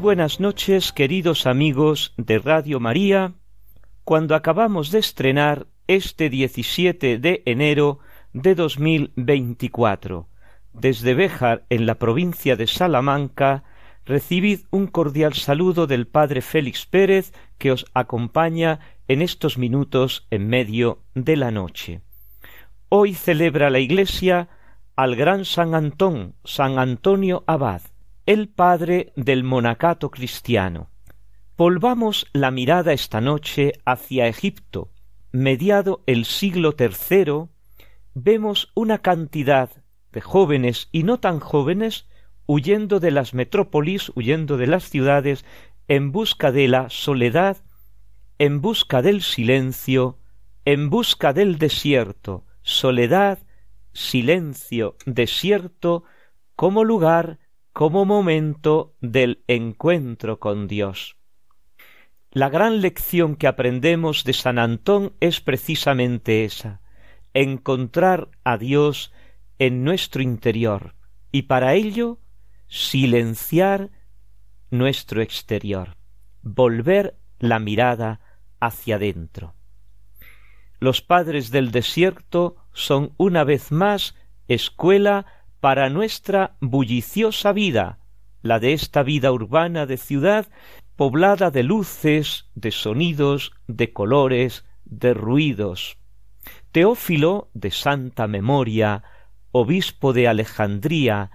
Buenas noches, queridos amigos de Radio María, cuando acabamos de estrenar este 17 de enero de 2024. Desde Béjar, en la provincia de Salamanca, recibid un cordial saludo del Padre Félix Pérez, que os acompaña en estos minutos en medio de la noche. Hoy celebra la Iglesia al gran San Antón, San Antonio Abad, el padre del monacato cristiano. Volvamos la mirada esta noche hacia Egipto. Mediado el siglo tercero, vemos una cantidad de jóvenes y no tan jóvenes huyendo de las metrópolis, huyendo de las ciudades, en busca de la soledad, en busca del silencio, en busca del desierto, soledad, silencio, desierto, como lugar como momento del encuentro con Dios. La gran lección que aprendemos de San Antón es precisamente esa, encontrar a Dios en nuestro interior y para ello silenciar nuestro exterior, volver la mirada hacia adentro. Los padres del desierto son una vez más escuela para nuestra bulliciosa vida, la de esta vida urbana de ciudad, poblada de luces, de sonidos, de colores, de ruidos. Teófilo, de santa memoria, obispo de Alejandría,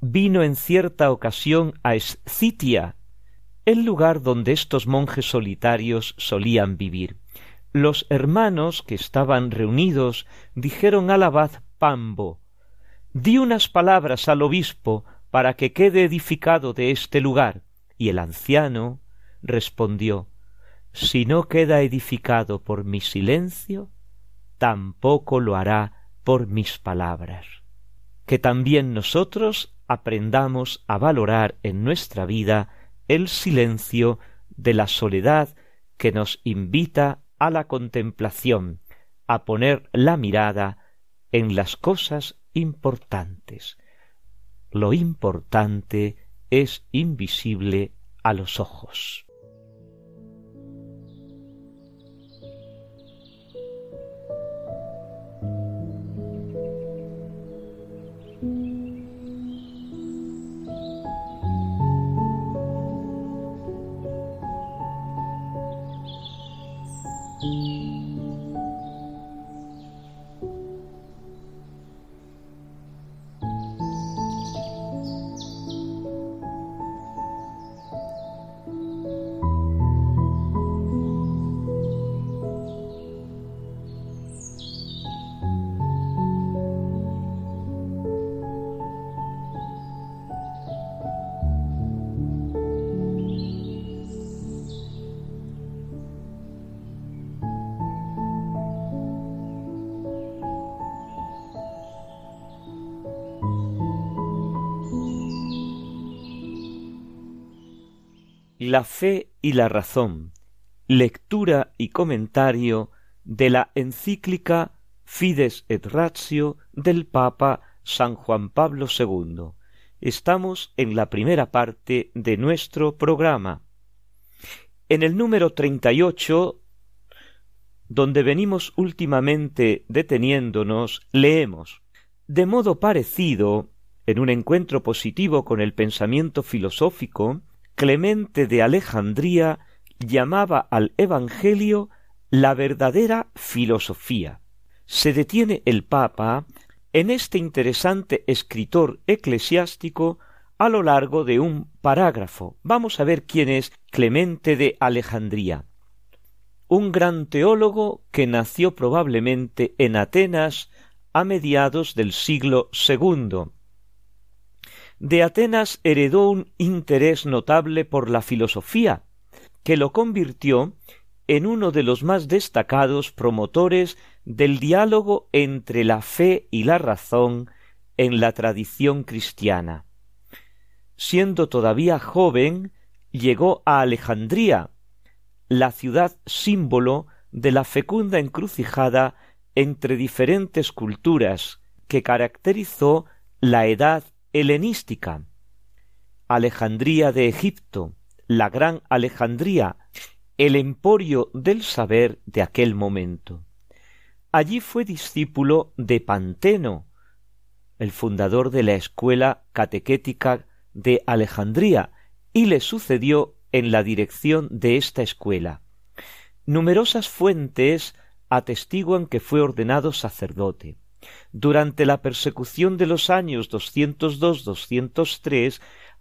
vino en cierta ocasión a Escitia, el lugar donde estos monjes solitarios solían vivir. Los hermanos que estaban reunidos dijeron al abad Pambo di unas palabras al obispo para que quede edificado de este lugar. Y el anciano respondió Si no queda edificado por mi silencio, tampoco lo hará por mis palabras. Que también nosotros aprendamos a valorar en nuestra vida el silencio de la soledad que nos invita a la contemplación, a poner la mirada en las cosas importantes. Lo importante es invisible a los ojos. La fe y la razón. Lectura y comentario de la encíclica Fides et Ratio del Papa San Juan Pablo II. Estamos en la primera parte de nuestro programa. En el número treinta y ocho, donde venimos últimamente deteniéndonos, leemos De modo parecido, en un encuentro positivo con el pensamiento filosófico, Clemente de Alejandría llamaba al Evangelio la verdadera filosofía. Se detiene el Papa en este interesante escritor eclesiástico a lo largo de un parágrafo. Vamos a ver quién es Clemente de Alejandría. Un gran teólogo que nació probablemente en Atenas a mediados del siglo segundo. De Atenas heredó un interés notable por la filosofía, que lo convirtió en uno de los más destacados promotores del diálogo entre la fe y la razón en la tradición cristiana. Siendo todavía joven, llegó a Alejandría, la ciudad símbolo de la fecunda encrucijada entre diferentes culturas que caracterizó la edad helenística. Alejandría de Egipto, la gran Alejandría, el emporio del saber de aquel momento. Allí fue discípulo de Panteno, el fundador de la escuela catequética de Alejandría, y le sucedió en la dirección de esta escuela. Numerosas fuentes atestiguan que fue ordenado sacerdote. Durante la persecución de los años 202-203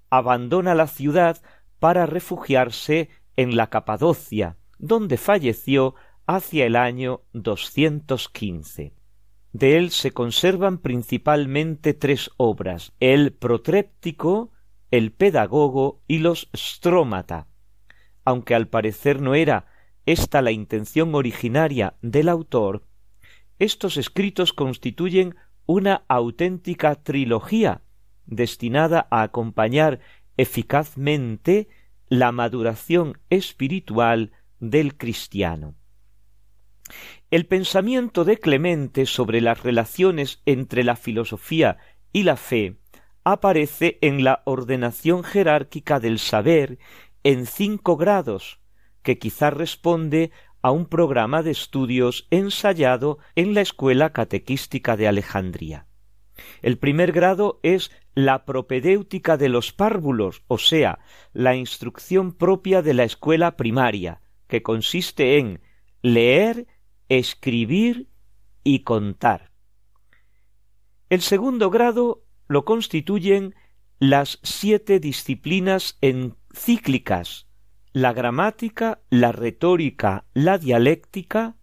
abandona la ciudad para refugiarse en la Capadocia, donde falleció hacia el año 215. De él se conservan principalmente tres obras, el Protréptico, el Pedagogo y los Strómata. Aunque al parecer no era esta la intención originaria del autor, estos escritos constituyen una auténtica trilogía destinada a acompañar eficazmente la maduración espiritual del cristiano. El pensamiento de Clemente sobre las relaciones entre la filosofía y la fe aparece en la ordenación jerárquica del saber en cinco grados, que quizá responde a un programa de estudios ensayado en la Escuela Catequística de Alejandría. El primer grado es la propedéutica de los párvulos, o sea, la instrucción propia de la escuela primaria, que consiste en leer, escribir y contar. El segundo grado lo constituyen las siete disciplinas encíclicas la gramática, la retórica, la dialéctica,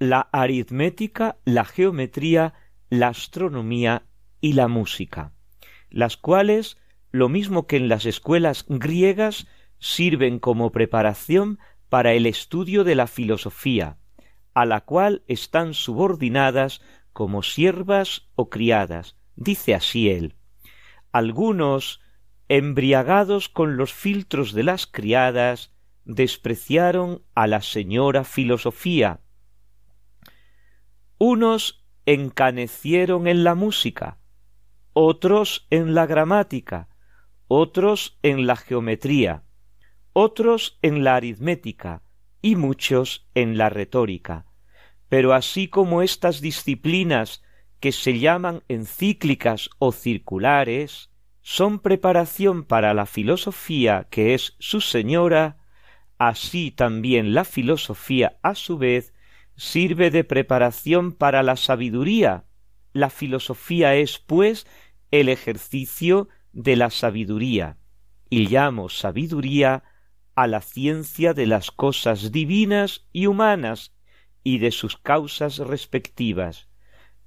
la aritmética, la geometría, la astronomía y la música, las cuales, lo mismo que en las escuelas griegas, sirven como preparación para el estudio de la filosofía, a la cual están subordinadas como siervas o criadas, dice así él. Algunos embriagados con los filtros de las criadas, despreciaron a la señora filosofía. Unos encanecieron en la música, otros en la gramática, otros en la geometría, otros en la aritmética y muchos en la retórica. Pero así como estas disciplinas que se llaman encíclicas o circulares, son preparación para la filosofía que es su señora, así también la filosofía a su vez sirve de preparación para la sabiduría. La filosofía es, pues, el ejercicio de la sabiduría, y llamo sabiduría a la ciencia de las cosas divinas y humanas y de sus causas respectivas.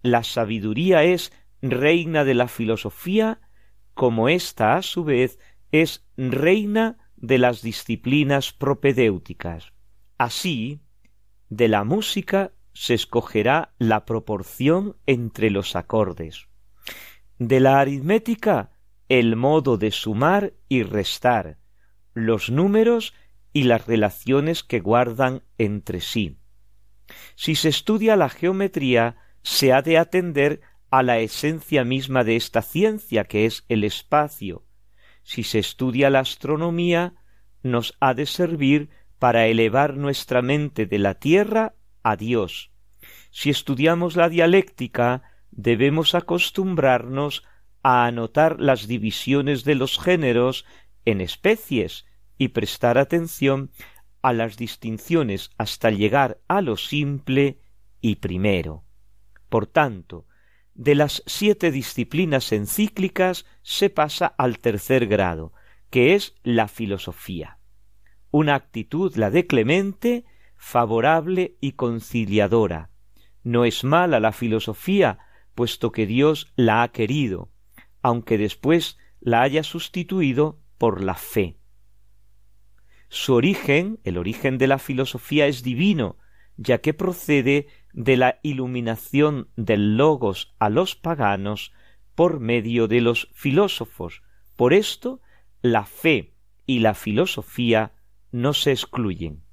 La sabiduría es reina de la filosofía como ésta a su vez es reina de las disciplinas propedéuticas. Así, de la música se escogerá la proporción entre los acordes. De la aritmética, el modo de sumar y restar, los números y las relaciones que guardan entre sí. Si se estudia la geometría, se ha de atender a la esencia misma de esta ciencia que es el espacio. Si se estudia la astronomía, nos ha de servir para elevar nuestra mente de la tierra a Dios. Si estudiamos la dialéctica, debemos acostumbrarnos a anotar las divisiones de los géneros en especies y prestar atención a las distinciones hasta llegar a lo simple y primero. Por tanto, de las siete disciplinas encíclicas se pasa al tercer grado, que es la filosofía. Una actitud, la de Clemente, favorable y conciliadora. No es mala la filosofía, puesto que Dios la ha querido, aunque después la haya sustituido por la fe. Su origen, el origen de la filosofía es divino, ya que procede de la iluminación del logos a los paganos por medio de los filósofos. Por esto, la fe y la filosofía no se excluyen.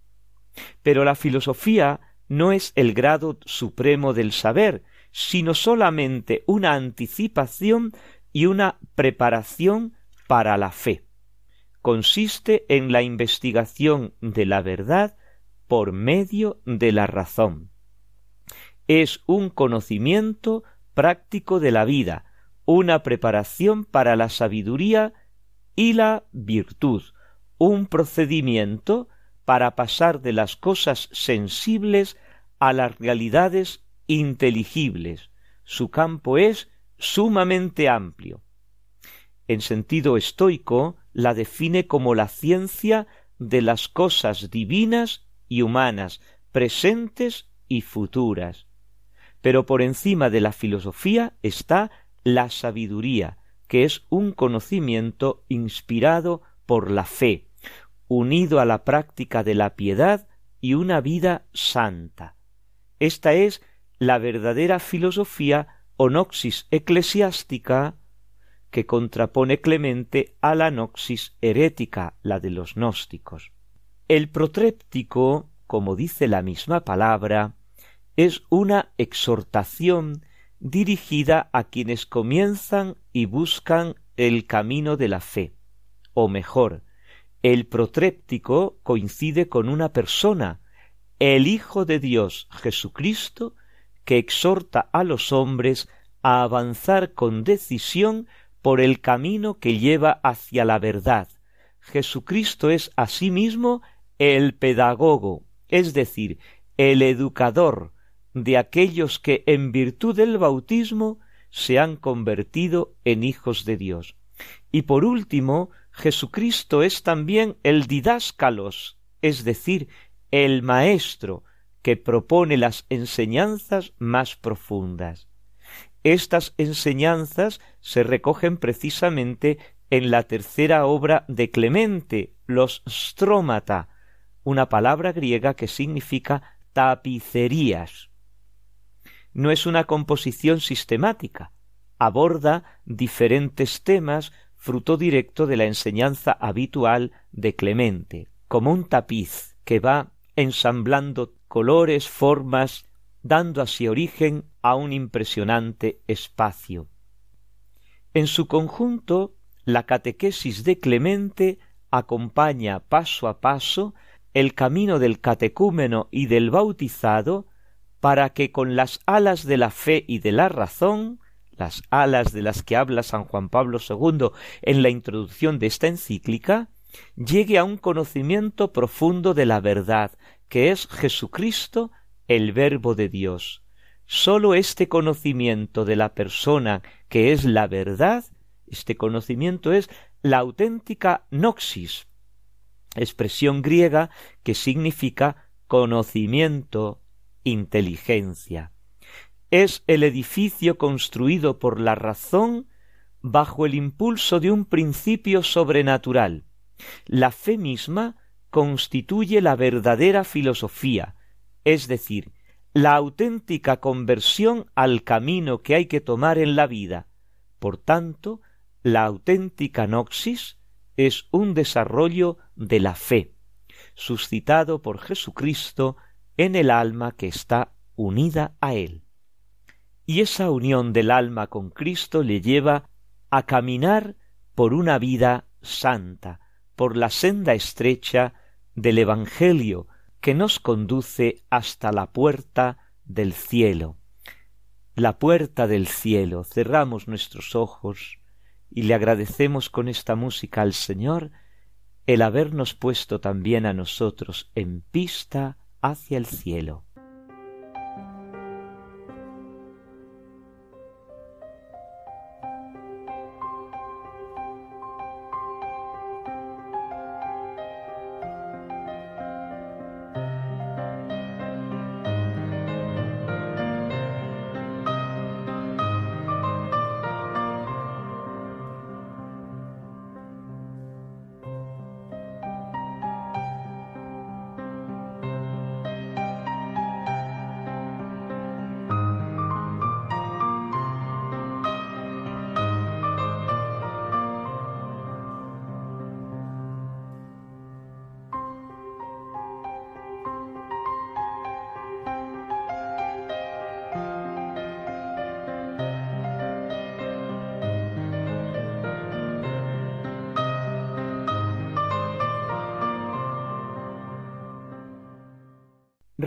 Pero la filosofía no es el grado supremo del saber, sino solamente una anticipación y una preparación para la fe. Consiste en la investigación de la verdad por medio de la razón. Es un conocimiento práctico de la vida, una preparación para la sabiduría y la virtud, un procedimiento para pasar de las cosas sensibles a las realidades inteligibles. Su campo es sumamente amplio. En sentido estoico, la define como la ciencia de las cosas divinas y humanas, presentes y futuras. Pero por encima de la filosofía está la sabiduría, que es un conocimiento inspirado por la fe, unido a la práctica de la piedad y una vida santa. Esta es la verdadera filosofía o noxis eclesiástica que contrapone Clemente a la noxis herética, la de los gnósticos. El protréptico, como dice la misma palabra, es una exhortación dirigida a quienes comienzan y buscan el camino de la fe, o mejor, el protréptico coincide con una persona, el Hijo de Dios Jesucristo, que exhorta a los hombres a avanzar con decisión por el camino que lleva hacia la verdad. Jesucristo es asimismo el pedagogo, es decir, el educador de aquellos que en virtud del bautismo se han convertido en hijos de Dios. Y por último, Jesucristo es también el didáscalos, es decir, el maestro que propone las enseñanzas más profundas. Estas enseñanzas se recogen precisamente en la tercera obra de Clemente, los strómata, una palabra griega que significa tapicerías. No es una composición sistemática, aborda diferentes temas fruto directo de la enseñanza habitual de Clemente, como un tapiz que va ensamblando colores, formas, dando así origen a un impresionante espacio. En su conjunto, la catequesis de Clemente acompaña paso a paso el camino del catecúmeno y del bautizado para que con las alas de la fe y de la razón, las alas de las que habla San Juan Pablo II en la introducción de esta encíclica, llegue a un conocimiento profundo de la verdad, que es Jesucristo, el Verbo de Dios. Sólo este conocimiento de la persona que es la verdad, este conocimiento es la auténtica noxis, expresión griega que significa conocimiento, inteligencia. Es el edificio construido por la razón bajo el impulso de un principio sobrenatural. La fe misma constituye la verdadera filosofía, es decir, la auténtica conversión al camino que hay que tomar en la vida. Por tanto, la auténtica noxis es un desarrollo de la fe, suscitado por Jesucristo en el alma que está unida a Él. Y esa unión del alma con Cristo le lleva a caminar por una vida santa, por la senda estrecha del Evangelio que nos conduce hasta la puerta del cielo. La puerta del cielo. Cerramos nuestros ojos y le agradecemos con esta música al Señor el habernos puesto también a nosotros en pista hacia el cielo.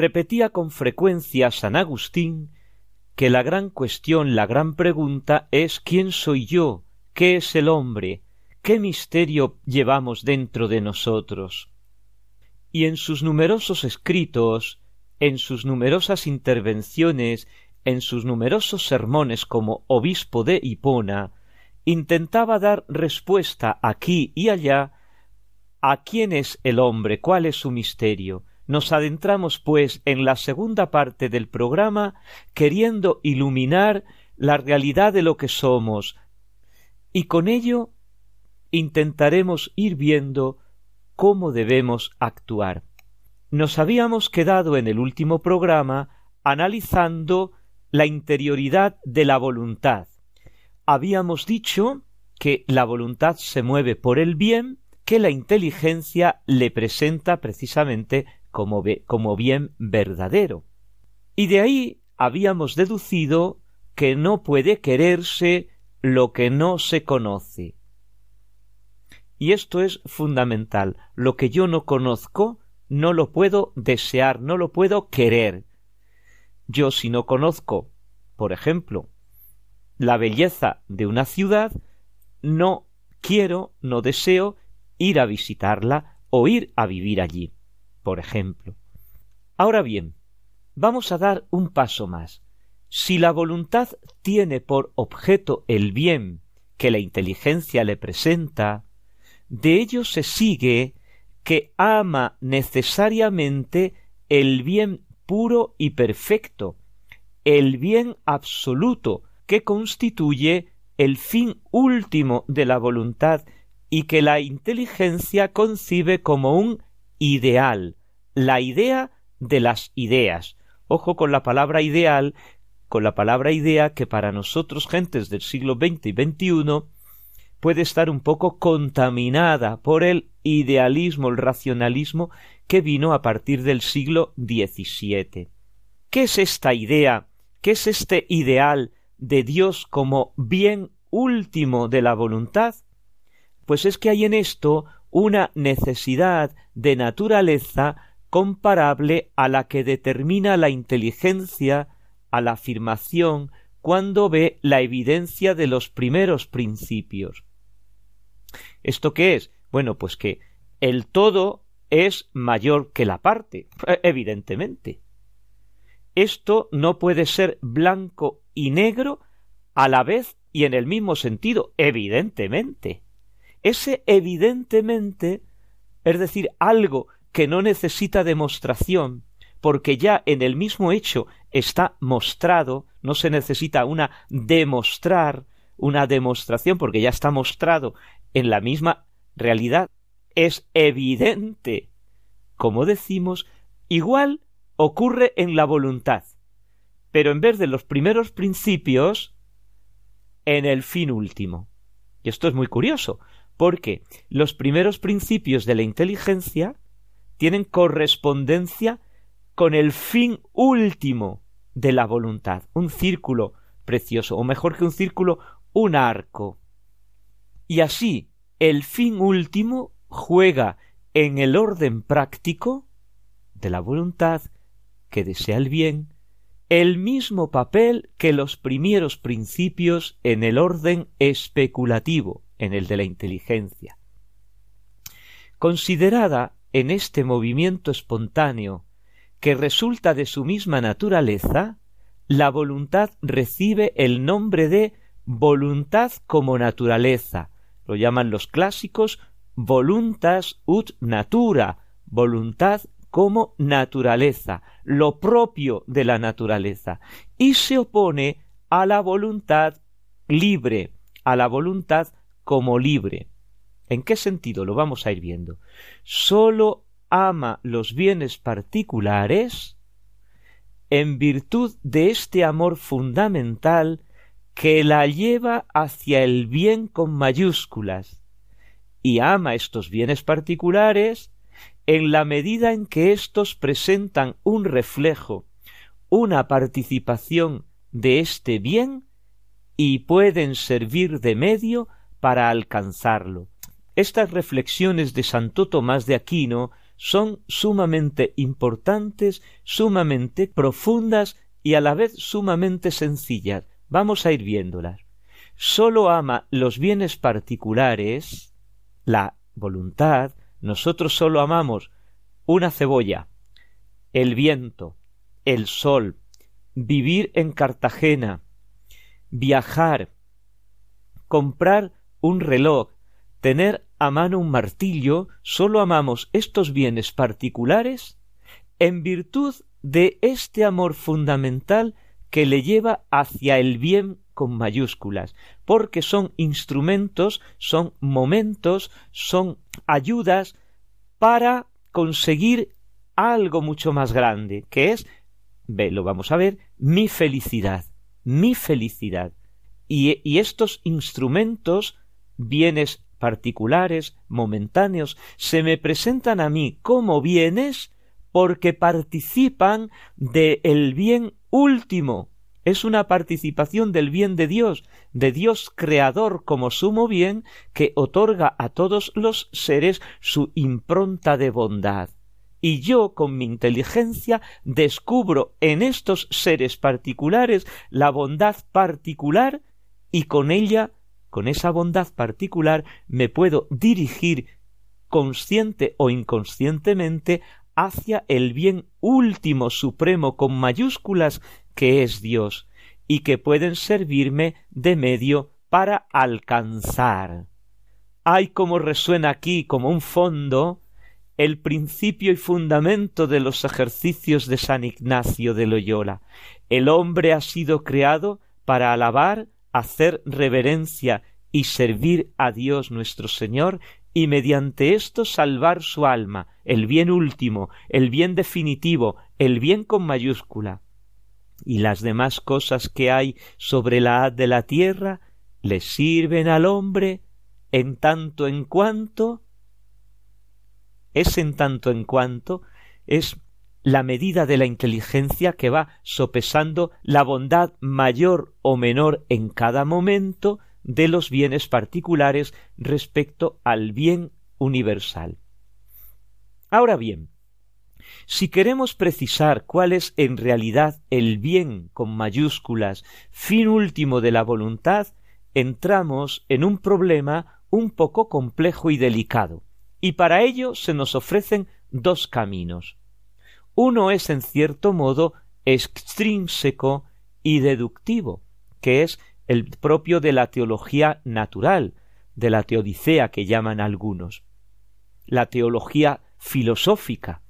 Repetía con frecuencia San Agustín que la gran cuestión, la gran pregunta es ¿quién soy yo? ¿Qué es el hombre? ¿Qué misterio llevamos dentro de nosotros? Y en sus numerosos escritos, en sus numerosas intervenciones, en sus numerosos sermones como obispo de Hipona, intentaba dar respuesta aquí y allá a quién es el hombre, cuál es su misterio. Nos adentramos, pues, en la segunda parte del programa queriendo iluminar la realidad de lo que somos, y con ello intentaremos ir viendo cómo debemos actuar. Nos habíamos quedado en el último programa analizando la interioridad de la voluntad. Habíamos dicho que la voluntad se mueve por el bien que la inteligencia le presenta precisamente como, bien verdadero. Y de ahí habíamos deducido que no puede quererse lo que no se conoce. Y esto es fundamental. Lo que yo no conozco, no lo puedo desear, no lo puedo querer. Yo si no conozco, por ejemplo, la belleza de una ciudad, no quiero, no deseo ir a visitarla o ir a vivir allí, por ejemplo. Ahora bien, vamos a dar un paso más. Si la voluntad tiene por objeto el bien que la inteligencia le presenta, de ello se sigue que ama necesariamente el bien puro y perfecto, el bien absoluto que constituye el fin último de la voluntad y que la inteligencia concibe como un ideal, la idea de las ideas. Ojo con la palabra ideal, con la palabra idea que para nosotros gentes del siglo XX y XXI puede estar un poco contaminada por el idealismo, el racionalismo que vino a partir del siglo XVII. ¿Qué es esta idea? ¿Qué es este ideal de Dios como bien último de la voluntad? Pues es que hay en esto una necesidad de naturaleza comparable a la que determina la inteligencia a la afirmación cuando ve la evidencia de los primeros principios. ¿Esto qué es? Bueno, pues que el todo es mayor que la parte, evidentemente. Esto no puede ser blanco y negro a la vez y en el mismo sentido, evidentemente. Ese evidentemente, es decir, algo que no necesita demostración, porque ya en el mismo hecho está mostrado, no se necesita una demostrar, una demostración, porque ya está mostrado en la misma realidad es evidente. Como decimos, igual ocurre en la voluntad, pero en vez de los primeros principios, en el fin último. Y esto es muy curioso, porque los primeros principios de la inteligencia tienen correspondencia con el fin último de la voluntad, un círculo precioso, o mejor que un círculo, un arco. Y así, el fin último juega en el orden práctico de la voluntad que desea el bien el mismo papel que los primeros principios en el orden especulativo, en el de la inteligencia. Considerada en este movimiento espontáneo que resulta de su misma naturaleza, la voluntad recibe el nombre de voluntad como naturaleza. Lo llaman los clásicos voluntas ut natura, voluntad como naturaleza, lo propio de la naturaleza, y se opone a la voluntad libre, a la voluntad como libre. ¿En qué sentido? Lo vamos a ir viendo. Sólo ama los bienes particulares en virtud de este amor fundamental que la lleva hacia el bien con mayúsculas y ama estos bienes particulares en la medida en que éstos presentan un reflejo, una participación de este bien y pueden servir de medio para alcanzarlo. Estas reflexiones de Santo Tomás de Aquino son sumamente importantes, sumamente profundas y a la vez sumamente sencillas. Vamos a ir viéndolas. Solo ama los bienes particulares, la voluntad, nosotros solo amamos una cebolla, el viento, el sol, vivir en Cartagena, viajar, comprar un reloj, tener a mano un martillo, solo amamos estos bienes particulares en virtud de este amor fundamental que le lleva hacia el bien con mayúsculas, porque son instrumentos, son momentos, son ayudas para conseguir algo mucho más grande, que es, ve, lo vamos a ver, mi felicidad, mi felicidad. Y estos instrumentos, bienes particulares, momentáneos, se me presentan a mí como bienes porque participan del bien último. Es una participación del bien de Dios, de Dios creador como sumo bien, que otorga a todos los seres su impronta de bondad. Y yo, con mi inteligencia, descubro en estos seres particulares la bondad particular y con ella, con esa bondad particular, me puedo dirigir consciente o inconscientemente hacia el bien último supremo con mayúsculas que es Dios y que pueden servirme de medio para alcanzar. Hay como resuena aquí como un fondo el principio y fundamento de los ejercicios de San Ignacio de Loyola. El hombre ha sido creado para alabar, hacer reverencia y servir a Dios nuestro Señor y mediante esto salvar su alma, el bien último, el bien definitivo, el bien con mayúscula. Y las demás cosas que hay sobre la haz de la tierra le sirven al hombre en tanto en cuanto es en tanto en cuanto es la medida de la inteligencia que va sopesando la bondad mayor o menor en cada momento de los bienes particulares respecto al bien universal. Ahora bien, si queremos precisar cuál es en realidad el bien con mayúsculas, fin último de la voluntad, entramos en un problema un poco complejo y delicado, y para ello se nos ofrecen dos caminos. Uno es en cierto modo extrínseco y deductivo, que es el propio de la teología natural, de la teodicea que llaman algunos, la teología filosófica,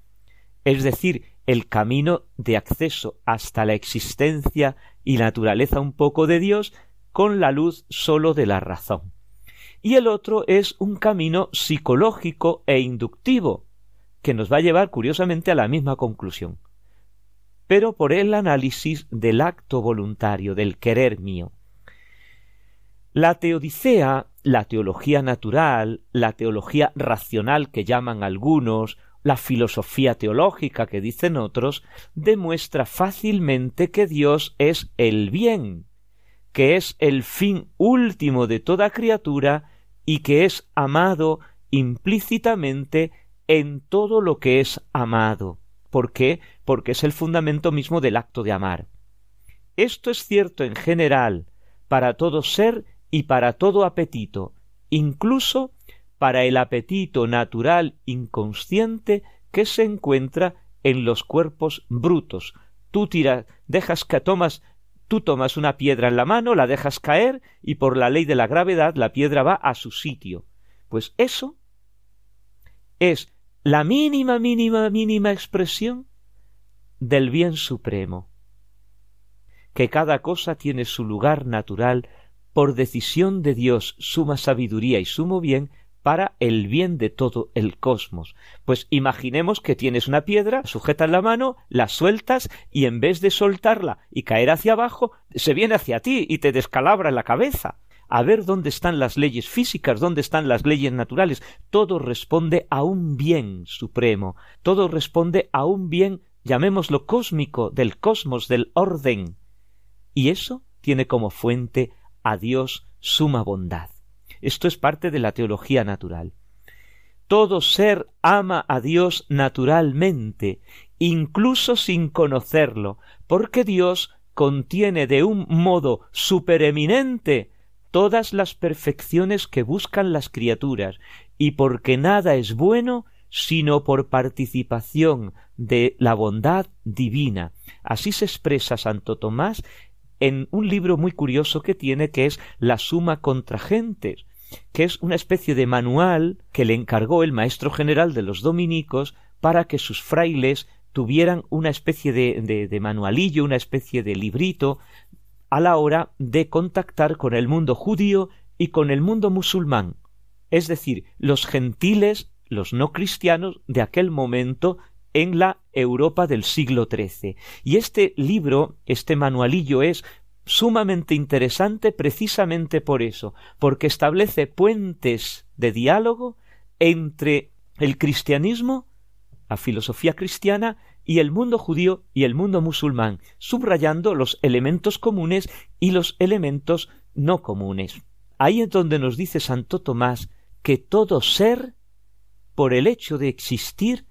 es decir, el camino de acceso hasta la existencia y naturaleza un poco de Dios con la luz sólo de la razón. Y el otro es un camino psicológico e inductivo, que nos va a llevar curiosamente a la misma conclusión, pero por el análisis del acto voluntario, del querer mío. La teodicea, la teología natural, la teología racional que llaman algunos, la filosofía teológica que dicen otros, demuestra fácilmente que Dios es el bien, que es el fin último de toda criatura y que es amado implícitamente en todo lo que es amado. ¿Por qué? Porque es el fundamento mismo del acto de amar. Esto es cierto en general para todo ser y para todo apetito, incluso para el apetito natural inconsciente que se encuentra en los cuerpos brutos. Tú tiras, dejas que tomas, tú tomas una piedra en la mano, la dejas caer y por la ley de la gravedad la piedra va a su sitio. Pues eso es la mínima, mínima, mínima expresión del bien supremo, que cada cosa tiene su lugar natural por decisión de Dios, suma sabiduría y sumo bien, para el bien de todo el cosmos. Pues imaginemos que tienes una piedra, sujetas la mano, la sueltas y en vez de soltarla y caer hacia abajo, se viene hacia ti y te descalabra la cabeza. A ver dónde están las leyes físicas, dónde están las leyes naturales. Todo responde a un bien supremo, todo responde a un bien, llamémoslo cósmico, del cosmos, del orden. Y eso tiene como fuente a Dios suma bondad. Esto es parte de la teología natural. todo ser ama a Dios naturalmente, incluso sin conocerlo, porque Dios contiene de un modo supereminente todas las perfecciones que buscan las criaturas, y porque nada es bueno sino por participación de la bondad divina. Así se expresa Santo Tomás en un libro muy curioso que tiene que es La Suma contra Gentes, que es una especie de manual que le encargó el maestro general de los dominicos para que sus frailes tuvieran una especie de, de, manualillo, una especie de librito a la hora de contactar con el mundo judío y con el mundo musulmán, es decir, los gentiles, los no cristianos de aquel momento en la Europa del siglo XIII. Y este libro, este manualillo es sumamente interesante precisamente por eso, porque establece puentes de diálogo entre el cristianismo, la filosofía cristiana, y el mundo judío y el mundo musulmán, subrayando los elementos comunes y los elementos no comunes. Ahí es donde nos dice Santo Tomás que todo ser, por el hecho de existir,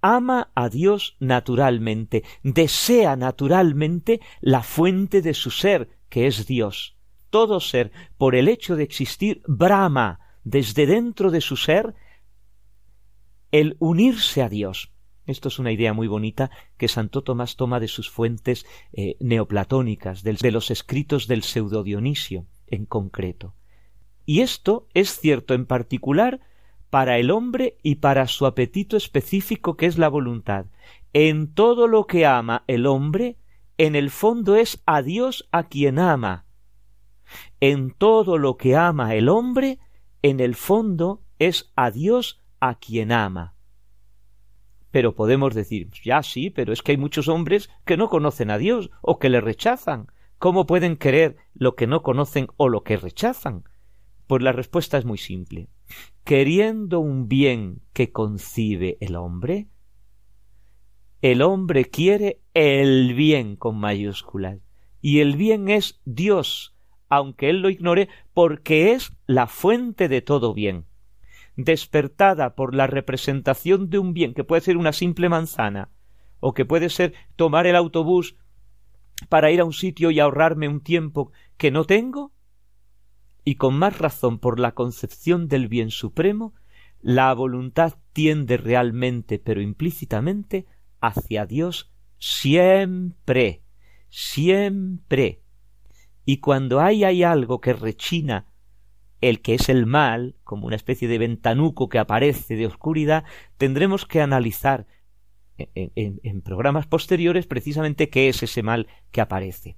ama a Dios naturalmente, desea naturalmente la fuente de su ser, que es Dios. Todo ser, por el hecho de existir, brama desde dentro de su ser el unirse a Dios. Esto es una idea muy bonita que Santo Tomás toma de sus fuentes eh, neoplatónicas, de los escritos del pseudo Dionisio en concreto. Y esto es cierto en particular para el hombre y para su apetito específico que es la voluntad. En todo lo que ama el hombre, en el fondo es a Dios a quien ama. En todo lo que ama el hombre, en el fondo es a Dios a quien ama. Pero podemos decir, ya sí, pero es que hay muchos hombres que no conocen a Dios o que le rechazan. ¿Cómo pueden querer lo que no conocen o lo que rechazan? Pues la respuesta es muy simple queriendo un bien que concibe el hombre, el hombre quiere el bien con mayúsculas, y el bien es Dios, aunque él lo ignore, porque es la fuente de todo bien. Despertada por la representación de un bien que puede ser una simple manzana, o que puede ser tomar el autobús para ir a un sitio y ahorrarme un tiempo que no tengo, y con más razón por la concepción del bien supremo, la voluntad tiende realmente pero implícitamente hacia Dios siempre, siempre. Y cuando hay, hay algo que rechina el que es el mal, como una especie de ventanuco que aparece de oscuridad, tendremos que analizar en, en programas posteriores precisamente qué es ese mal que aparece.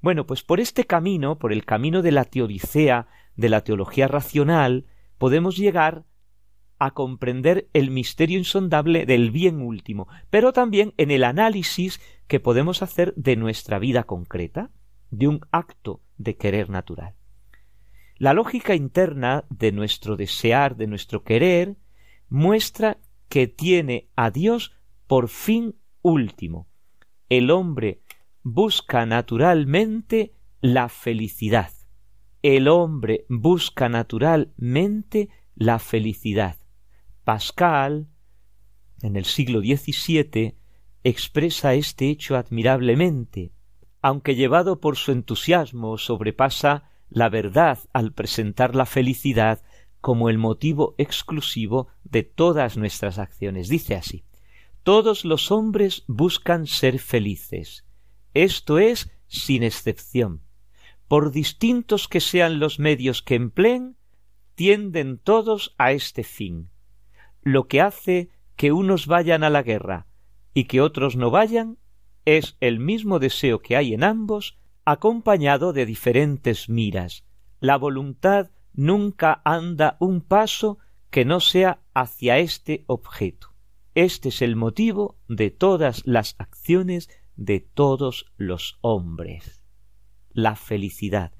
Bueno, pues por este camino, por el camino de la teodicea, de la teología racional, podemos llegar a comprender el misterio insondable del bien último, pero también en el análisis que podemos hacer de nuestra vida concreta, de un acto de querer natural. La lógica interna de nuestro desear, de nuestro querer, muestra que tiene a Dios por fin último. El hombre busca naturalmente la felicidad. El hombre busca naturalmente la felicidad. Pascal, en el siglo XVII, expresa este hecho admirablemente, aunque llevado por su entusiasmo sobrepasa la verdad al presentar la felicidad como el motivo exclusivo de todas nuestras acciones. Dice así Todos los hombres buscan ser felices, esto es sin excepción. Por distintos que sean los medios que empleen, tienden todos a este fin. Lo que hace que unos vayan a la guerra y que otros no vayan es el mismo deseo que hay en ambos, acompañado de diferentes miras. La voluntad nunca anda un paso que no sea hacia este objeto. Este es el motivo de todas las acciones de todos los hombres, la felicidad.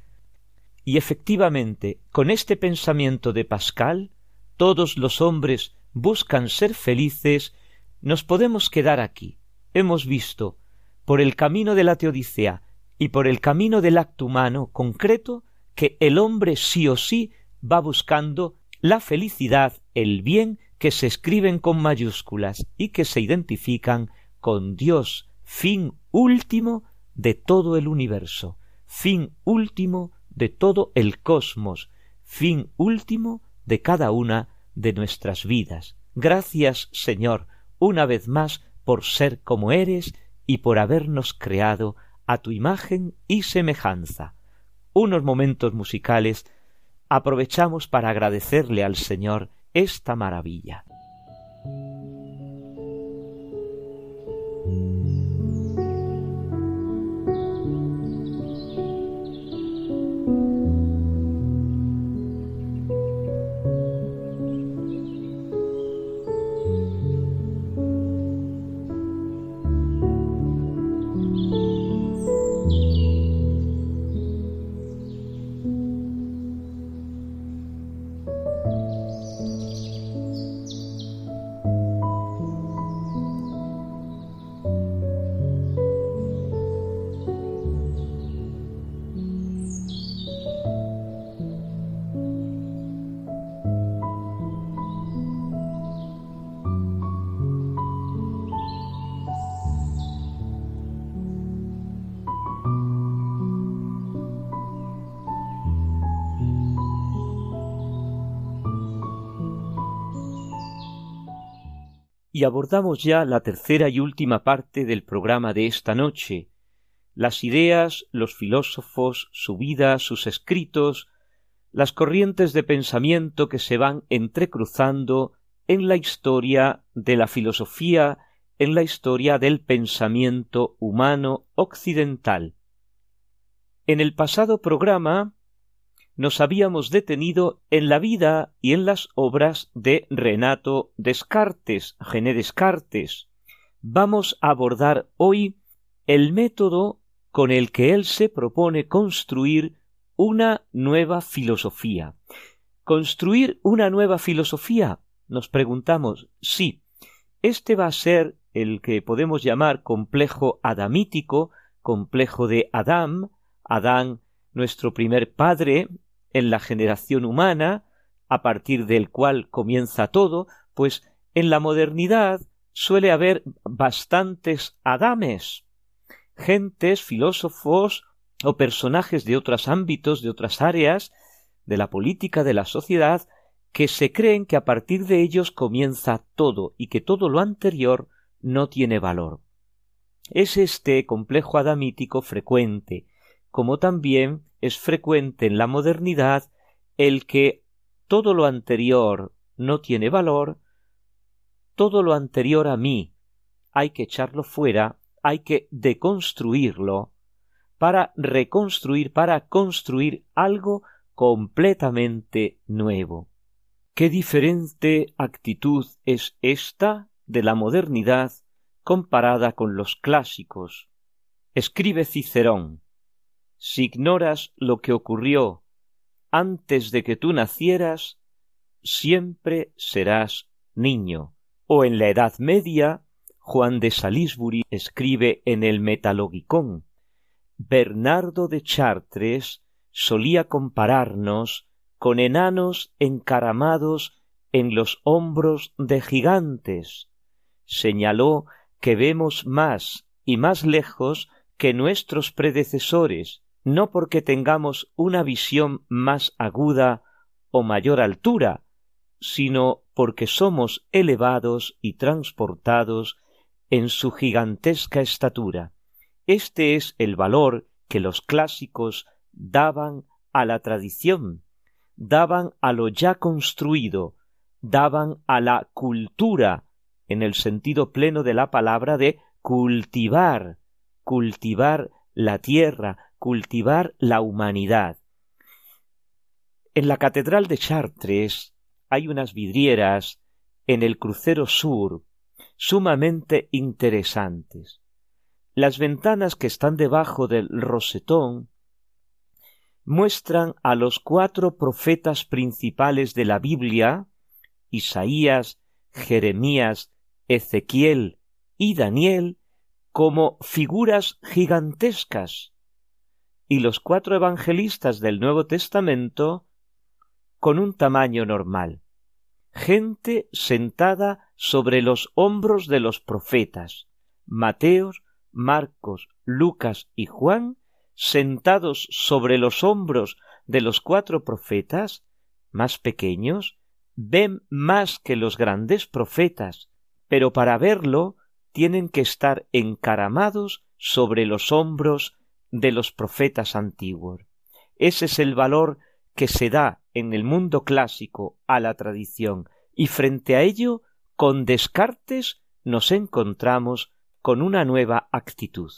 Y efectivamente, con este pensamiento de Pascal, todos los hombres buscan ser felices, nos podemos quedar aquí. Hemos visto, por el camino de la teodicea y por el camino del acto humano concreto, que el hombre sí o sí va buscando la felicidad, el bien que se escriben con mayúsculas y que se identifican con Dios, fin último de todo el universo, fin último de todo el cosmos, fin último de cada una de nuestras vidas. Gracias, Señor, una vez más por ser como eres y por habernos creado a tu imagen y semejanza. Unos momentos musicales aprovechamos para agradecerle al Señor esta maravilla. Y abordamos ya la tercera y última parte del programa de esta noche, las ideas, los filósofos, su vida, sus escritos, las corrientes de pensamiento que se van entrecruzando en la historia de la filosofía, en la historia del pensamiento humano occidental. En el pasado programa nos habíamos detenido en la vida y en las obras de Renato Descartes, Gené Descartes. Vamos a abordar hoy el método con el que él se propone construir una nueva filosofía. ¿Construir una nueva filosofía? Nos preguntamos, sí. Este va a ser el que podemos llamar complejo adamítico, complejo de Adán, Adán nuestro primer padre, en la generación humana, a partir del cual comienza todo, pues en la modernidad suele haber bastantes Adames, gentes, filósofos o personajes de otros ámbitos, de otras áreas, de la política, de la sociedad, que se creen que a partir de ellos comienza todo y que todo lo anterior no tiene valor. Es este complejo adamítico frecuente, como también es frecuente en la modernidad el que todo lo anterior no tiene valor, todo lo anterior a mí hay que echarlo fuera, hay que deconstruirlo para reconstruir, para construir algo completamente nuevo. Qué diferente actitud es esta de la modernidad comparada con los clásicos. Escribe Cicerón si ignoras lo que ocurrió antes de que tú nacieras, siempre serás niño. O en la Edad Media, Juan de Salisbury escribe en el Metalogicón Bernardo de Chartres solía compararnos con enanos encaramados en los hombros de gigantes. Señaló que vemos más y más lejos que nuestros predecesores, no porque tengamos una visión más aguda o mayor altura, sino porque somos elevados y transportados en su gigantesca estatura. Este es el valor que los clásicos daban a la tradición, daban a lo ya construido, daban a la cultura, en el sentido pleno de la palabra de cultivar, cultivar la tierra, cultivar la humanidad. En la Catedral de Chartres hay unas vidrieras en el crucero sur sumamente interesantes. Las ventanas que están debajo del rosetón muestran a los cuatro profetas principales de la Biblia, Isaías, Jeremías, Ezequiel y Daniel, como figuras gigantescas, y los cuatro evangelistas del Nuevo Testamento con un tamaño normal. gente sentada sobre los hombros de los profetas, Mateos, Marcos, Lucas y Juan, sentados sobre los hombros de los cuatro profetas, más pequeños, ven más que los grandes profetas, pero para verlo tienen que estar encaramados sobre los hombros de los profetas antiguos. Ese es el valor que se da en el mundo clásico a la tradición, y frente a ello, con Descartes nos encontramos con una nueva actitud.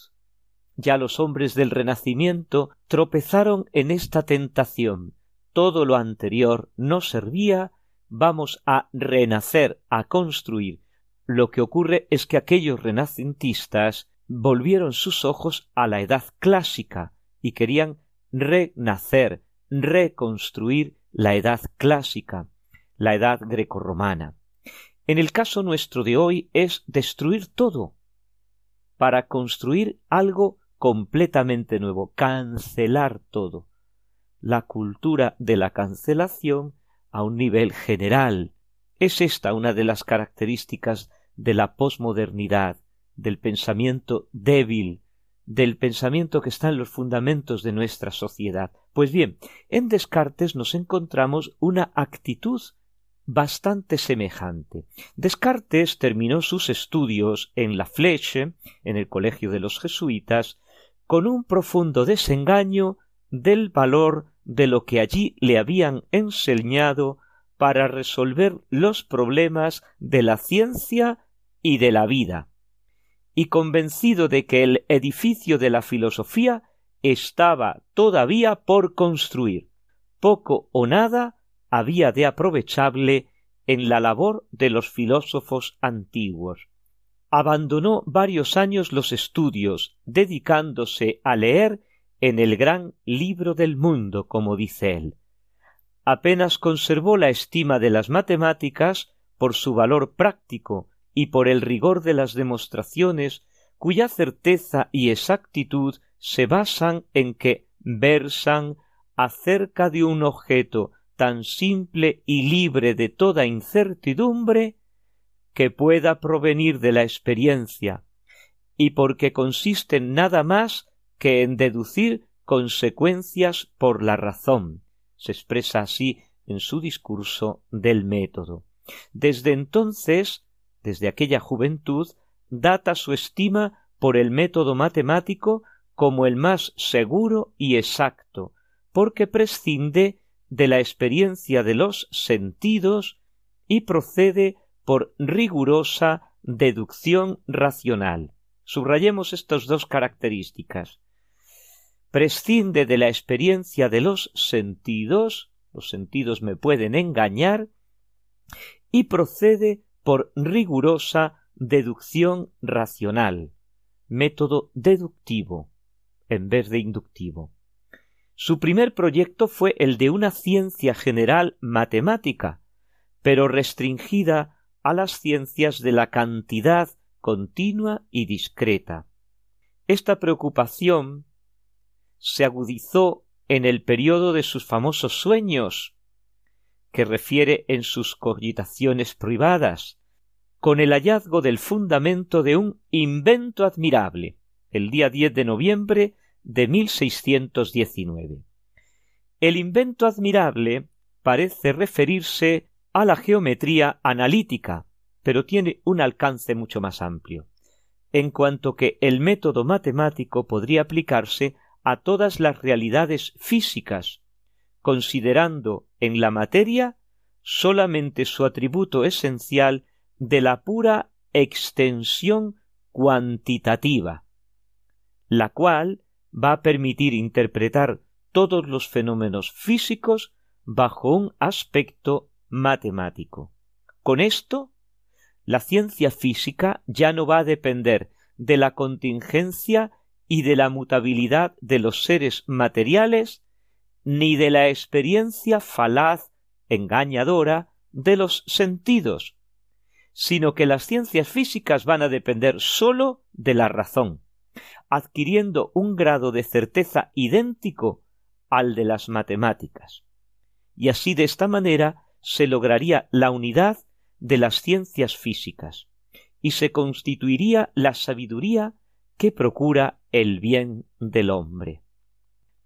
Ya los hombres del Renacimiento tropezaron en esta tentación. Todo lo anterior no servía, vamos a renacer, a construir. Lo que ocurre es que aquellos renacentistas volvieron sus ojos a la edad clásica y querían renacer, reconstruir la edad clásica, la edad grecorromana. En el caso nuestro de hoy es destruir todo para construir algo completamente nuevo, cancelar todo. La cultura de la cancelación a un nivel general. Es esta una de las características de la posmodernidad, del pensamiento débil, del pensamiento que está en los fundamentos de nuestra sociedad. Pues bien, en Descartes nos encontramos una actitud bastante semejante. Descartes terminó sus estudios en la Fleche, en el colegio de los jesuitas, con un profundo desengaño del valor de lo que allí le habían enseñado para resolver los problemas de la ciencia y de la vida y convencido de que el edificio de la filosofía estaba todavía por construir. Poco o nada había de aprovechable en la labor de los filósofos antiguos. Abandonó varios años los estudios, dedicándose a leer en el gran libro del mundo, como dice él. Apenas conservó la estima de las matemáticas por su valor práctico y por el rigor de las demostraciones cuya certeza y exactitud se basan en que versan acerca de un objeto tan simple y libre de toda incertidumbre que pueda provenir de la experiencia, y porque consisten nada más que en deducir consecuencias por la razón. Se expresa así en su discurso del método. Desde entonces desde aquella juventud, data su estima por el método matemático como el más seguro y exacto, porque prescinde de la experiencia de los sentidos y procede por rigurosa deducción racional. Subrayemos estas dos características. Prescinde de la experiencia de los sentidos, los sentidos me pueden engañar, y procede por rigurosa deducción racional, método deductivo en vez de inductivo. Su primer proyecto fue el de una ciencia general matemática, pero restringida a las ciencias de la cantidad continua y discreta. Esta preocupación se agudizó en el periodo de sus famosos sueños, que refiere en sus cogitaciones privadas, con el hallazgo del fundamento de un invento admirable, el día 10 de noviembre de 1619. El invento admirable parece referirse a la geometría analítica, pero tiene un alcance mucho más amplio, en cuanto que el método matemático podría aplicarse a todas las realidades físicas, considerando en la materia solamente su atributo esencial de la pura extensión cuantitativa, la cual va a permitir interpretar todos los fenómenos físicos bajo un aspecto matemático. Con esto, la ciencia física ya no va a depender de la contingencia y de la mutabilidad de los seres materiales ni de la experiencia falaz, engañadora, de los sentidos, sino que las ciencias físicas van a depender sólo de la razón, adquiriendo un grado de certeza idéntico al de las matemáticas. Y así de esta manera se lograría la unidad de las ciencias físicas y se constituiría la sabiduría que procura el bien del hombre.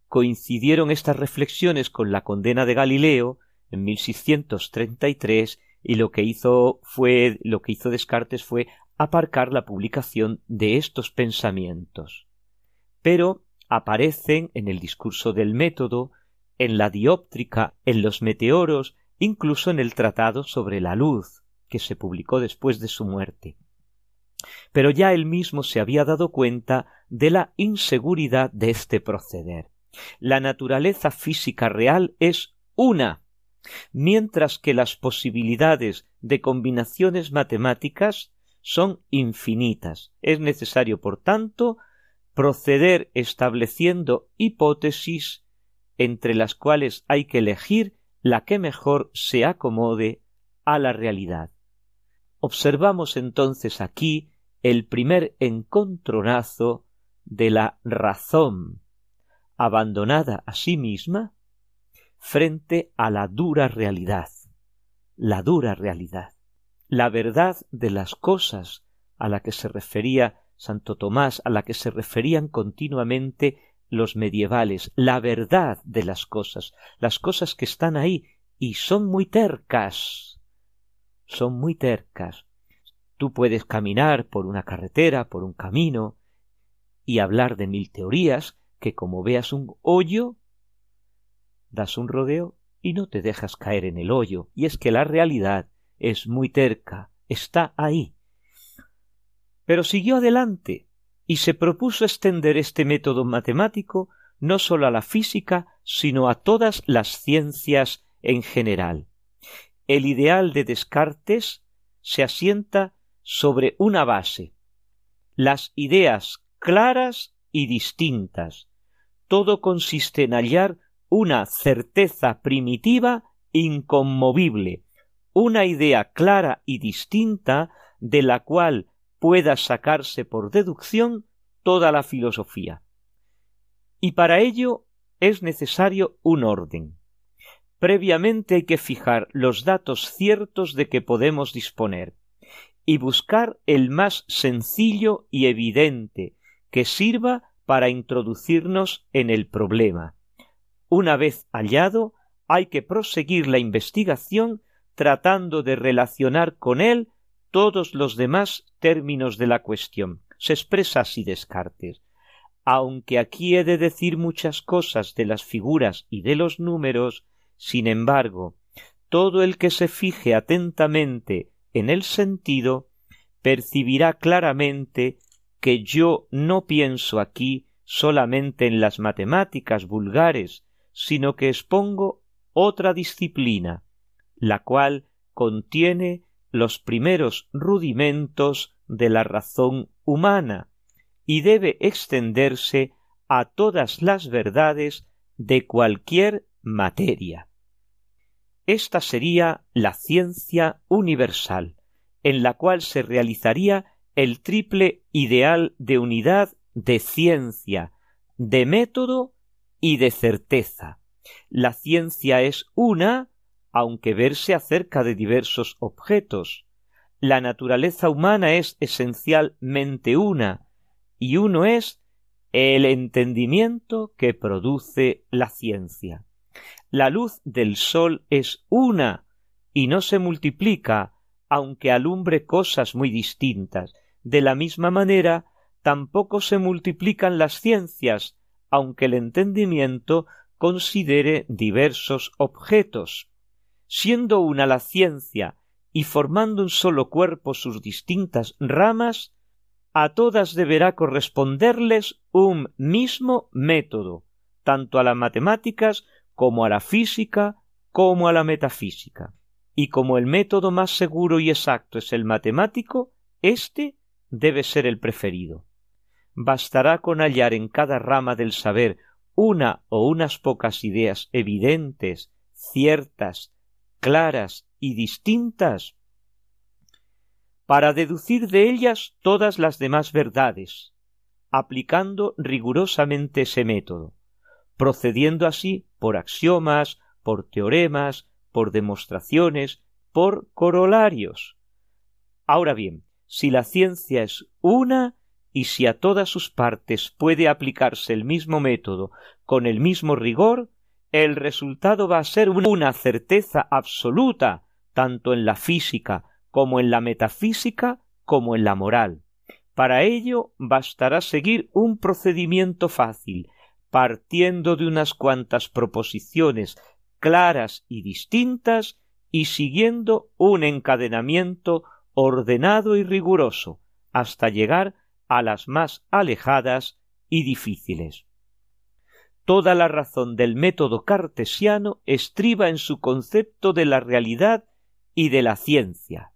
Coincidieron estas reflexiones con la condena de Galileo en 1633 y lo que hizo fue lo que hizo Descartes fue aparcar la publicación de estos pensamientos. Pero aparecen en el discurso del método, en la dióptrica, en los meteoros, incluso en el tratado sobre la luz, que se publicó después de su muerte. Pero ya él mismo se había dado cuenta de la inseguridad de este proceder. La naturaleza física real es una, mientras que las posibilidades de combinaciones matemáticas son infinitas. Es necesario, por tanto, proceder estableciendo hipótesis entre las cuales hay que elegir la que mejor se acomode a la realidad. Observamos entonces aquí el primer encontronazo de la razón, abandonada a sí misma, frente a la dura realidad, la dura realidad, la verdad de las cosas a la que se refería Santo Tomás, a la que se referían continuamente los medievales, la verdad de las cosas, las cosas que están ahí y son muy tercas, son muy tercas. Tú puedes caminar por una carretera, por un camino, y hablar de mil teorías, que como veas un hoyo, das un rodeo y no te dejas caer en el hoyo, y es que la realidad es muy terca, está ahí. Pero siguió adelante y se propuso extender este método matemático no sólo a la física, sino a todas las ciencias en general. El ideal de Descartes se asienta sobre una base, las ideas claras y distintas. Todo consiste en hallar una certeza primitiva inconmovible, una idea clara y distinta de la cual pueda sacarse por deducción toda la filosofía. Y para ello es necesario un orden. Previamente hay que fijar los datos ciertos de que podemos disponer y buscar el más sencillo y evidente que sirva para introducirnos en el problema. Una vez hallado, hay que proseguir la investigación tratando de relacionar con él todos los demás términos de la cuestión. Se expresa así Descartes. Aunque aquí he de decir muchas cosas de las figuras y de los números, sin embargo, todo el que se fije atentamente en el sentido percibirá claramente que yo no pienso aquí solamente en las matemáticas vulgares, sino que expongo otra disciplina, la cual contiene los primeros rudimentos de la razón humana y debe extenderse a todas las verdades de cualquier materia. Esta sería la ciencia universal, en la cual se realizaría el triple ideal de unidad de ciencia, de método y de certeza. La ciencia es una aunque verse acerca de diversos objetos. La naturaleza humana es esencialmente una, y uno es el entendimiento que produce la ciencia. La luz del sol es una, y no se multiplica, aunque alumbre cosas muy distintas. De la misma manera, tampoco se multiplican las ciencias, aunque el entendimiento considere diversos objetos siendo una la ciencia y formando un solo cuerpo sus distintas ramas, a todas deberá corresponderles un mismo método, tanto a las matemáticas como a la física como a la metafísica. Y como el método más seguro y exacto es el matemático, éste debe ser el preferido. Bastará con hallar en cada rama del saber una o unas pocas ideas evidentes, ciertas, claras y distintas para deducir de ellas todas las demás verdades, aplicando rigurosamente ese método, procediendo así por axiomas, por teoremas, por demostraciones, por corolarios. Ahora bien, si la ciencia es una y si a todas sus partes puede aplicarse el mismo método con el mismo rigor, el resultado va a ser una certeza absoluta, tanto en la física como en la metafísica como en la moral. Para ello bastará seguir un procedimiento fácil, partiendo de unas cuantas proposiciones claras y distintas y siguiendo un encadenamiento ordenado y riguroso hasta llegar a las más alejadas y difíciles. Toda la razón del método cartesiano estriba en su concepto de la realidad y de la ciencia.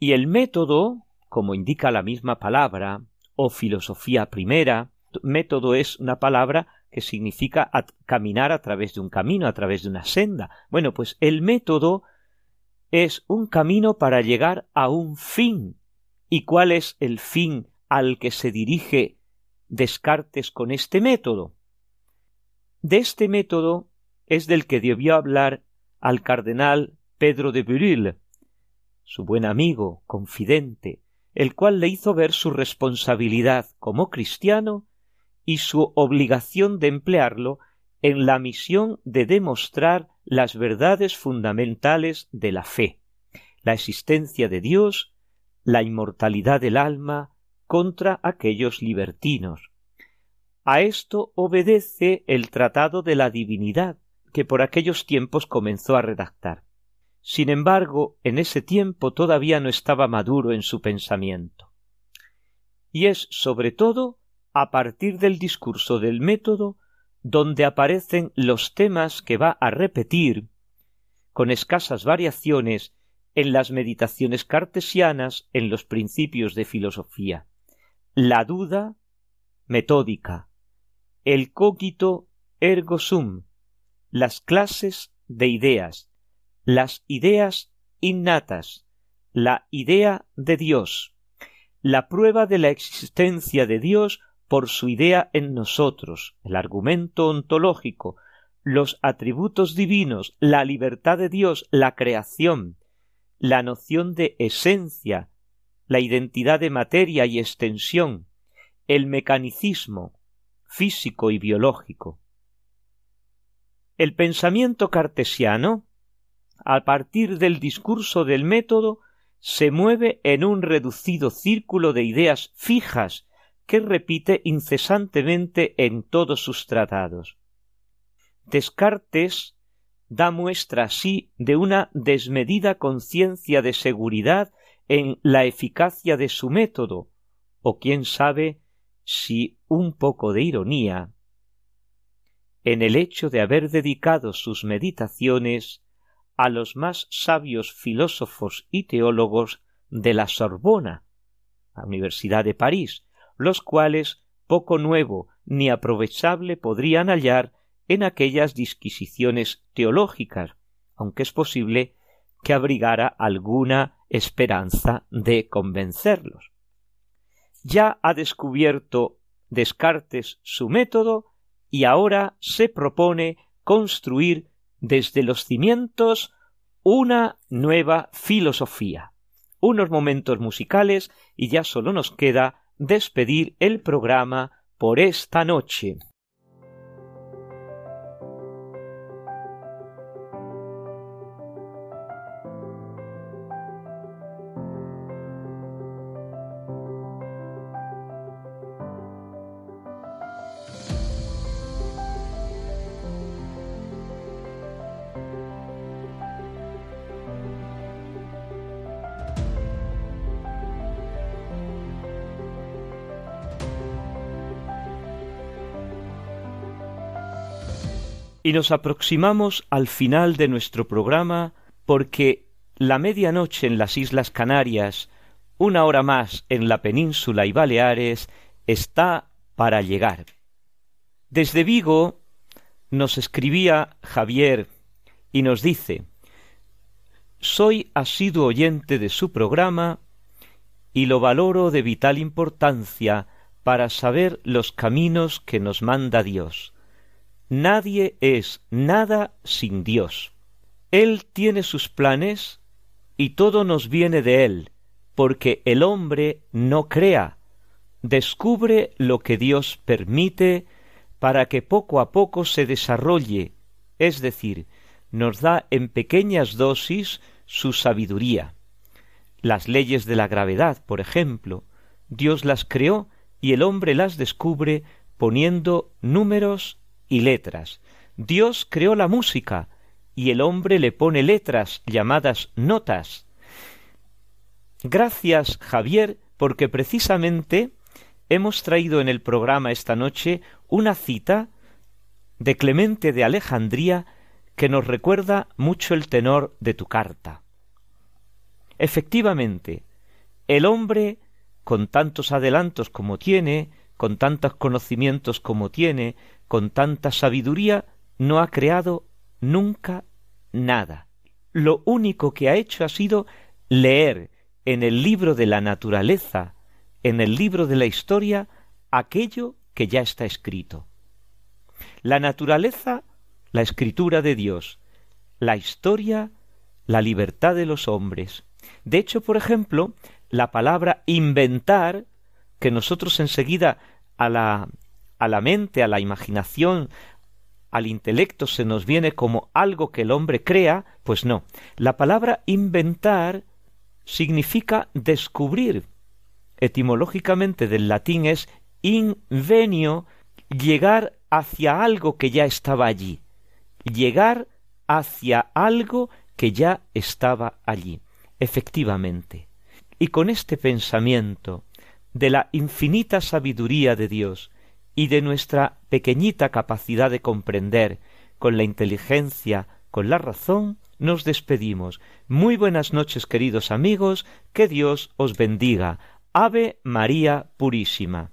Y el método, como indica la misma palabra, o filosofía primera, método es una palabra que significa caminar a través de un camino, a través de una senda. Bueno, pues el método es un camino para llegar a un fin. ¿Y cuál es el fin al que se dirige Descartes con este método? De este método es del que debió hablar al cardenal Pedro de Buril, su buen amigo, confidente, el cual le hizo ver su responsabilidad como cristiano y su obligación de emplearlo en la misión de demostrar las verdades fundamentales de la fe, la existencia de Dios, la inmortalidad del alma contra aquellos libertinos. A esto obedece el Tratado de la Divinidad, que por aquellos tiempos comenzó a redactar. Sin embargo, en ese tiempo todavía no estaba maduro en su pensamiento. Y es sobre todo a partir del discurso del método donde aparecen los temas que va a repetir, con escasas variaciones, en las meditaciones cartesianas en los principios de filosofía. La duda metódica, el cogito ergo sum, las clases de ideas, las ideas innatas, la idea de Dios, la prueba de la existencia de Dios por su idea en nosotros, el argumento ontológico, los atributos divinos, la libertad de Dios, la creación, la noción de esencia, la identidad de materia y extensión, el mecanicismo físico y biológico. El pensamiento cartesiano, a partir del discurso del método, se mueve en un reducido círculo de ideas fijas que repite incesantemente en todos sus tratados. Descartes da muestra así de una desmedida conciencia de seguridad en la eficacia de su método, o quién sabe si un poco de ironía, en el hecho de haber dedicado sus meditaciones a los más sabios filósofos y teólogos de la Sorbona, la Universidad de París, los cuales poco nuevo ni aprovechable podrían hallar en aquellas disquisiciones teológicas, aunque es posible que abrigara alguna esperanza de convencerlos. Ya ha descubierto Descartes su método y ahora se propone construir desde los cimientos una nueva filosofía. Unos momentos musicales y ya solo nos queda despedir el programa por esta noche. Y nos aproximamos al final de nuestro programa porque la medianoche en las Islas Canarias, una hora más en la península y Baleares, está para llegar. Desde Vigo nos escribía Javier y nos dice Soy asiduo oyente de su programa y lo valoro de vital importancia para saber los caminos que nos manda Dios. Nadie es nada sin Dios. Él tiene sus planes y todo nos viene de Él, porque el hombre no crea, descubre lo que Dios permite para que poco a poco se desarrolle, es decir, nos da en pequeñas dosis su sabiduría. Las leyes de la gravedad, por ejemplo, Dios las creó y el hombre las descubre poniendo números y letras. Dios creó la música y el hombre le pone letras llamadas notas. Gracias, Javier, porque precisamente hemos traído en el programa esta noche una cita de Clemente de Alejandría que nos recuerda mucho el tenor de tu carta. Efectivamente, el hombre, con tantos adelantos como tiene, con tantos conocimientos como tiene, con tanta sabiduría, no ha creado nunca nada. Lo único que ha hecho ha sido leer en el libro de la naturaleza, en el libro de la historia, aquello que ya está escrito. La naturaleza, la escritura de Dios, la historia, la libertad de los hombres. De hecho, por ejemplo, la palabra inventar, que nosotros enseguida a la, a la mente, a la imaginación, al intelecto se nos viene como algo que el hombre crea, pues no. La palabra inventar significa descubrir. Etimológicamente del latín es invenio, llegar hacia algo que ya estaba allí. Llegar hacia algo que ya estaba allí. Efectivamente. Y con este pensamiento de la infinita sabiduría de Dios y de nuestra pequeñita capacidad de comprender con la inteligencia, con la razón, nos despedimos. Muy buenas noches, queridos amigos, que Dios os bendiga. Ave María Purísima.